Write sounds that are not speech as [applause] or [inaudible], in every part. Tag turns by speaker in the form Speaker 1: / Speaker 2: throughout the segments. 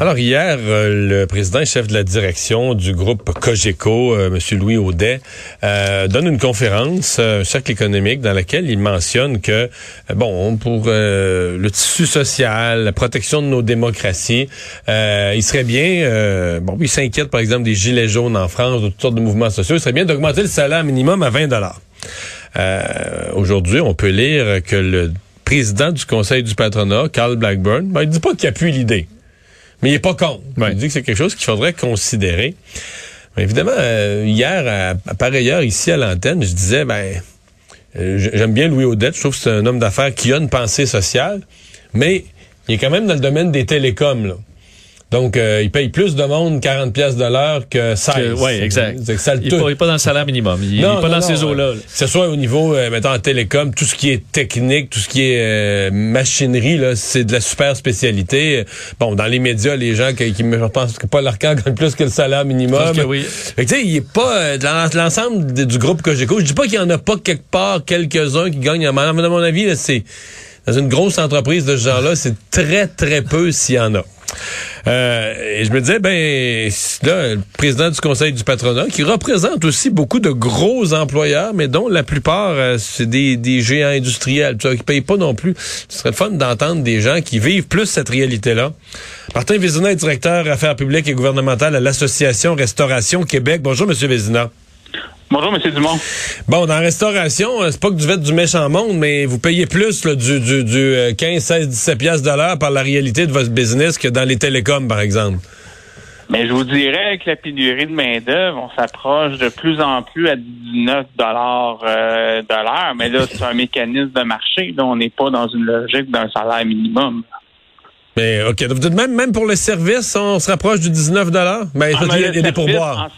Speaker 1: Alors hier, euh, le président et chef de la direction du groupe Cogeco, euh, M. Louis Audet, euh, donne une conférence, un cercle économique, dans laquelle il mentionne que, bon, pour le tissu social, la protection de nos démocraties, il serait bien, bon, il s'inquiète par exemple des gilets jaunes en France, de toutes sortes de mouvements sociaux, il serait bien d'augmenter le salaire minimum à 20 dollars. Aujourd'hui, on peut lire que le président du Conseil du patronat, Carl Blackburn, ben, il dit pas qu'il appuie l'idée. Mais il n'est pas con. Il dit que c'est quelque chose qu'il faudrait considérer. évidemment, euh, hier, à, par ailleurs, ici à l'antenne, je disais, ben, euh, j'aime bien Louis Audette. Je trouve que c'est un homme d'affaires qui a une pensée sociale, mais il est quand même dans le domaine des télécoms. Là. Donc, euh, il paye plus de monde 40 pièces de l'heure que 16.
Speaker 2: Oui, exact. il n'est pas dans le salaire minimum. Il n'est pas dans ces eaux-là.
Speaker 1: Que ce soit au niveau, euh, mettons, en télécom, tout ce qui est technique, tout ce qui est euh, machinerie, là, c'est de la super spécialité. Bon, dans les médias, les gens qui, qui je pense que Paul [laughs] gagne plus que le salaire minimum.
Speaker 2: Je que oui.
Speaker 1: tu sais, il est pas dans l'ensemble du groupe Cogeco. Je dis pas qu'il y en a pas quelque part quelques-uns qui gagnent. À mon avis, c'est dans une grosse entreprise de ce genre-là, c'est très, très peu s'il y en a. Euh, et je me disais, ben, là, le président du conseil du patronat, qui représente aussi beaucoup de gros employeurs, mais dont la plupart, euh, c'est des, des, géants industriels, qui payent pas non plus. Ce serait fun d'entendre des gens qui vivent plus cette réalité-là. Martin Vézina est directeur affaires publiques et gouvernementales à l'Association Restauration Québec. Bonjour, Monsieur Vézina.
Speaker 3: Bonjour, M. Dumont.
Speaker 1: Bon, dans la restauration, euh, c'est pas que vous êtes du méchant monde, mais vous payez plus là, du, du, du 15, 16, 17 piastres de l'heure par la réalité de votre business que dans les télécoms, par exemple.
Speaker 3: Mais je vous dirais que la pénurie de main-d'œuvre, on s'approche de plus en plus à 19 dollars euh, de l'heure. Mais là, c'est un mécanisme de marché. Là, on n'est pas dans une logique d'un salaire minimum.
Speaker 1: Mais OK. Vous dites même, même pour le service, on se rapproche du 19 Mais ah, il y a, des pourboires.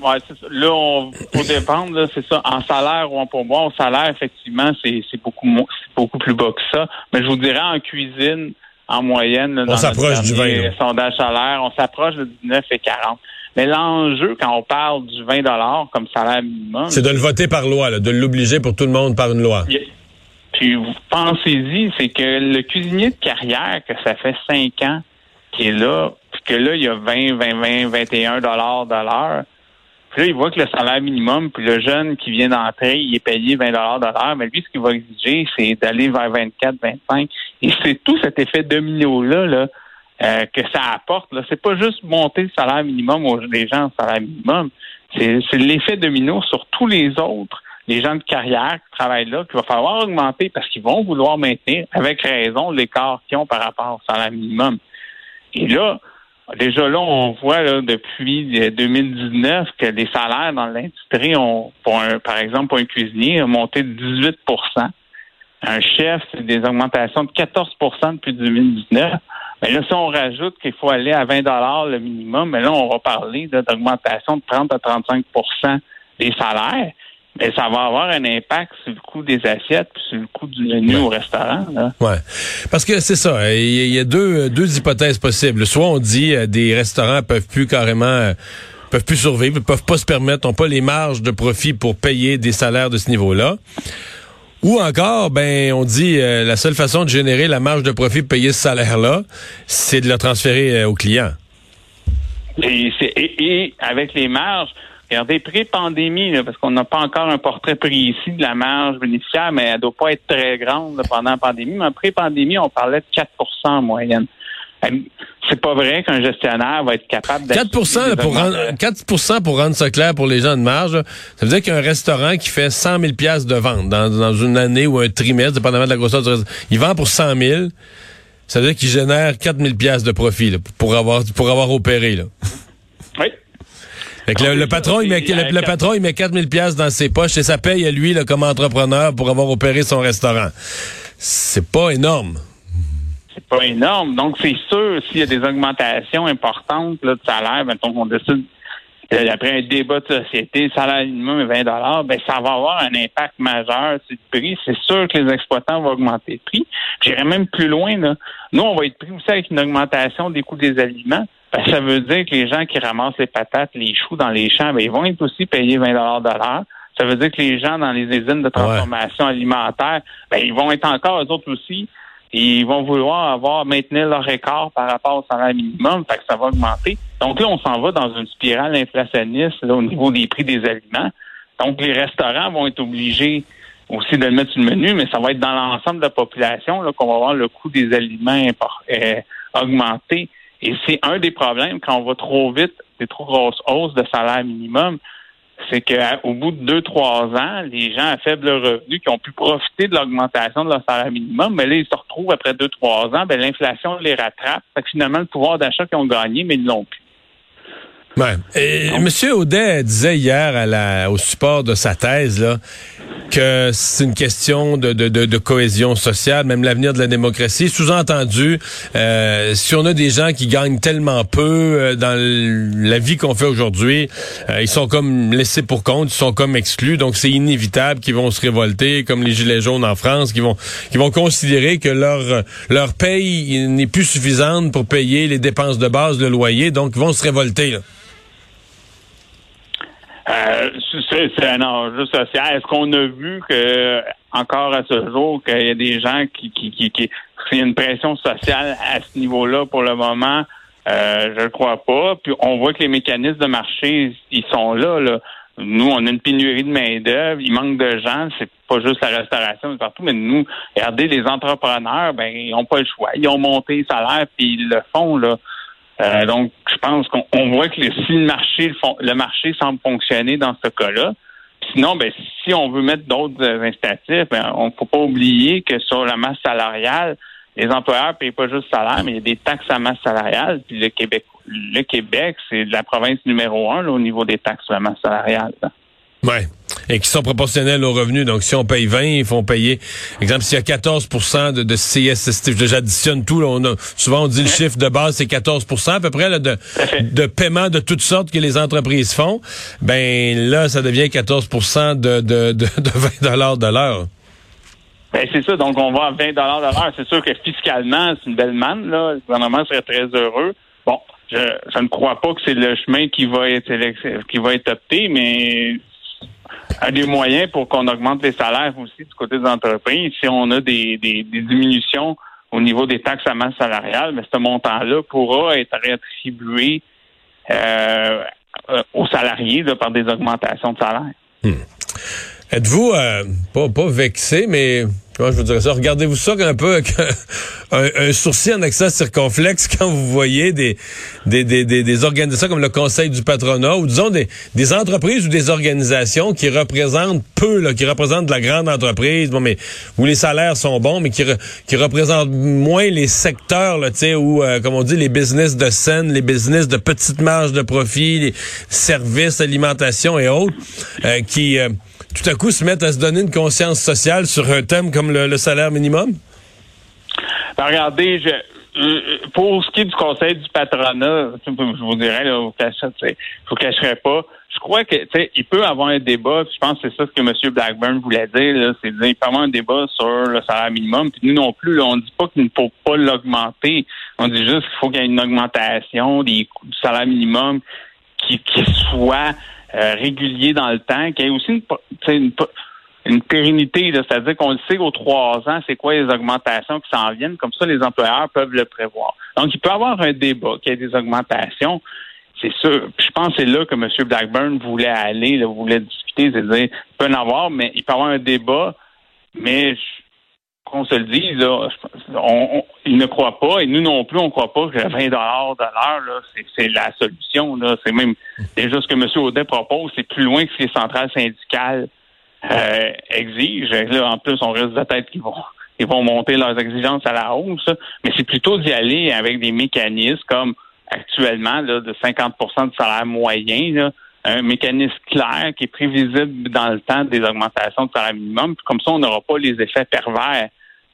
Speaker 3: Ouais, là, on faut [laughs] dépendre, c'est ça. En salaire ou en pourboire, au salaire, effectivement, c'est beaucoup, beaucoup plus bas que ça. Mais je vous dirais, en cuisine, en moyenne, là,
Speaker 1: on s'approche du 20.
Speaker 3: sondage salaire, on s'approche de 19 et 40. Mais l'enjeu, quand on parle du 20 comme salaire minimum...
Speaker 1: C'est de le voter par loi, là, de l'obliger pour tout le monde par une loi.
Speaker 3: Puis vous pensez-y, c'est que le cuisinier de carrière, que ça fait cinq ans qu'il est là, puis que là, il y a 20, 20, 20, 21 dollars de l'heure. Puis là, il voit que le salaire minimum, puis le jeune qui vient d'entrer, il est payé 20 dollars de l'heure, mais lui, ce qu'il va exiger, c'est d'aller vers 24, 25. Et c'est tout cet effet domino-là, là, euh, que ça apporte. Là. C'est pas juste monter le salaire minimum aux gens au salaire minimum. C'est l'effet domino sur tous les autres les gens de carrière qui travaillent là, qu'il va falloir augmenter parce qu'ils vont vouloir maintenir, avec raison, l'écart qu'ils ont par rapport au salaire minimum. Et là, déjà là, on voit là, depuis 2019 que les salaires dans l'industrie ont, pour un, par exemple, pour un cuisinier, ont monté de 18% Un chef, c'est des augmentations de 14% depuis 2019. Mais là, si on rajoute qu'il faut aller à 20 le minimum, mais là, on va parler d'augmentation de 30 à 35% des salaires. Mais ça va avoir un impact sur le coût des assiettes puis sur le coût du menu au restaurant. Là.
Speaker 1: Ouais. Parce que c'est ça, il y a deux, deux hypothèses possibles. Soit on dit euh, des restaurants peuvent plus carrément euh, peuvent plus survivre, peuvent pas se permettre, n'ont pas les marges de profit pour payer des salaires de ce niveau-là. Ou encore, ben, on dit euh, la seule façon de générer la marge de profit pour payer ce salaire-là, c'est de le transférer aux clients.
Speaker 3: Et, et, avec les marges, Regardez, pré-pandémie, parce qu'on n'a pas encore un portrait précis de la marge bénéficiaire, mais elle ne doit pas être très grande pendant la pandémie. Mais pré-pandémie, on parlait de 4% en moyenne. C'est pas vrai qu'un gestionnaire va être capable
Speaker 1: de 4 pour rendre 4 pour rendre ça clair pour les gens de marge, ça veut dire qu'un restaurant qui fait 100 000 pièces de vente dans, une année ou un trimestre, dépendamment de la grosseur du restaurant, il vend pour 100 000. Ça veut dire qu'il génère 4 000 pièces de profit pour avoir pour avoir opéré là. Le, patron, il met, le, patron, il met 4000 pièces dans ses poches et ça paye à lui là, comme entrepreneur pour avoir opéré son restaurant. C'est pas énorme.
Speaker 3: C'est pas énorme. Donc, c'est sûr, s'il y a des augmentations importantes là, de salaire, mettons qu'on décide après un débat de société, salaire minimum est 20 ben ça va avoir un impact majeur sur le prix. C'est sûr que les exploitants vont augmenter le prix. J'irai même plus loin. Là. Nous, on va être pris aussi avec une augmentation des coûts des aliments. Ben, ça veut dire que les gens qui ramassent les patates, les choux dans les champs, ben, ils vont être aussi payés 20 de l'heure. Ça veut dire que les gens dans les usines de transformation alimentaire, ben, ils vont être encore, eux autres aussi, ils vont vouloir avoir maintenir leur écart par rapport au salaire minimum, fait que ça va augmenter. Donc là, on s'en va dans une spirale inflationniste au niveau des prix des aliments. Donc les restaurants vont être obligés aussi de le mettre sur le menu, mais ça va être dans l'ensemble de la population qu'on va voir le coût des aliments euh, augmenter. Et c'est un des problèmes quand on va trop vite, des trop grosses hausses de salaire minimum, c'est qu'au bout de deux, trois ans, les gens à faible revenu qui ont pu profiter de l'augmentation de leur salaire minimum, mais là, ils se retrouvent après deux, trois ans, ben, l'inflation les rattrape. Fait que finalement, le pouvoir d'achat qu'ils ont gagné, mais ils ne l'ont plus.
Speaker 1: Ouais. Et M. Audet disait hier à la, au support de sa thèse là, que c'est une question de, de, de, cohésion sociale, même l'avenir de la démocratie. Sous-entendu, euh, si on a des gens qui gagnent tellement peu euh, dans la vie qu'on fait aujourd'hui, euh, ils sont comme laissés pour compte, ils sont comme exclus, donc c'est inévitable qu'ils vont se révolter, comme les gilets jaunes en France, qui vont qui vont considérer que leur leur paye n'est plus suffisante pour payer les dépenses de base, le loyer, donc ils vont se révolter. Là.
Speaker 3: Euh, c'est un enjeu social. Est-ce qu'on a vu que encore à ce jour qu'il y a des gens qui qui qui, qui a une pression sociale à ce niveau-là pour le moment? Euh, je ne crois pas. Puis on voit que les mécanismes de marché, ils sont là. là. Nous, on a une pénurie de main-d'œuvre, il manque de gens, c'est pas juste la restauration, c'est partout, mais nous, regardez, les entrepreneurs, ben, ils n'ont pas le choix. Ils ont monté les salaires, puis ils le font, là. Euh, donc, je pense qu'on voit que si le marché, le marché semble fonctionner dans ce cas-là, sinon, ben, si on veut mettre d'autres incitatifs, ben, on ne faut pas oublier que sur la masse salariale, les employeurs ne payent pas juste salaire, mais il y a des taxes à masse salariale. Puis le Québec, le Québec, c'est la province numéro un au niveau des taxes à masse salariale.
Speaker 1: Ouais. Et qui sont proportionnels aux revenus. Donc, si on paye 20, ils font payer. Exemple, s'il y a 14 de, de CSST, j'additionne tout. Là, on a, souvent, on dit le chiffre de base, c'est 14% à peu près là, de, de paiement de toutes sortes que les entreprises font. Ben là, ça devient 14 de, de, de, de 20 de l'heure.
Speaker 3: Ben, c'est ça. Donc, on va à 20 de l'heure. C'est sûr que fiscalement, c'est une belle manne. Là. Le gouvernement serait très heureux. Bon, je, je ne crois pas que c'est le chemin qui va être qui va être opté, mais a des moyens pour qu'on augmente les salaires aussi du côté des entreprises. Si on a des, diminutions au niveau des taxes à masse salariale, mais ce montant-là pourra être réattribué euh, aux salariés par des augmentations de salaire.
Speaker 1: Hmm. Êtes-vous euh, pas, pas vexé, mais comment je vous dirais ça? Regardez-vous ça un peu [laughs] avec un, sourcil en accès circonflexe [laughs] quand vous voyez des, des, des, des, organisations comme le Conseil du patronat ou disons des, des entreprises ou des organisations qui représentent peu, là, qui représentent de la grande entreprise, bon, mais où les salaires sont bons, mais qui, qui représentent moins les secteurs, là, où, euh, comme on dit, les business de scène, les business de petite marge de profit, les services, alimentation et autres, euh, qui euh, tout à coup se mettent à se donner une conscience sociale sur un thème comme le, salaire minimum?
Speaker 3: Ben, regardez, je, euh, pour ce qui est du conseil du patronat, je vous dirais, là, vous ne vous cacherez pas. Je crois que il peut avoir un débat. Je pense que c'est ça ce que M. Blackburn voulait dire. C'est il peut avoir un débat sur le salaire minimum. Puis nous non plus, on ne dit pas qu'il ne faut pas l'augmenter. On dit juste qu'il faut qu'il y ait une augmentation des du salaire minimum qui soit euh, régulier dans le temps, qu'il y ait aussi une, une, pérennité, c'est-à-dire qu'on le sait aux trois ans, c'est quoi les augmentations qui s'en viennent, comme ça les employeurs peuvent le prévoir. Donc, il peut y avoir un débat, qu'il y ait des augmentations. C'est sûr. je pense que c'est là que M. Blackburn voulait aller, voulait discuter, c'est-à-dire, il peut en avoir, mais il peut y avoir un débat, mais qu'on se le dise, là, on, il ne croit pas, et nous non plus, on ne croit pas que 20 de l'heure, c'est la solution. C'est même déjà ce que M. Audet propose, c'est plus loin que ce que les centrales syndicales euh, exigent. En plus, on risque de tête qu'ils vont ils vont monter leurs exigences à la hausse, mais c'est plutôt d'y aller avec des mécanismes comme actuellement de 50% de salaire moyen, un mécanisme clair qui est prévisible dans le temps des augmentations de salaire minimum. comme ça, on n'aura pas les effets pervers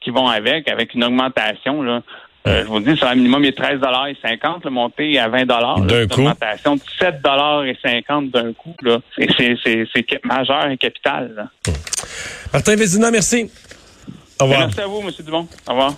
Speaker 3: qui vont avec, avec une augmentation. Là. Euh, je vous dis, sur le minimum est 13,50 le monté à 20 D'un coup. Une augmentation de 7,50 d'un coup. Là. C'est majeur et capital.
Speaker 1: Martin Vézina, merci.
Speaker 3: Au revoir. Merci à vous, M. Dumont. Au revoir.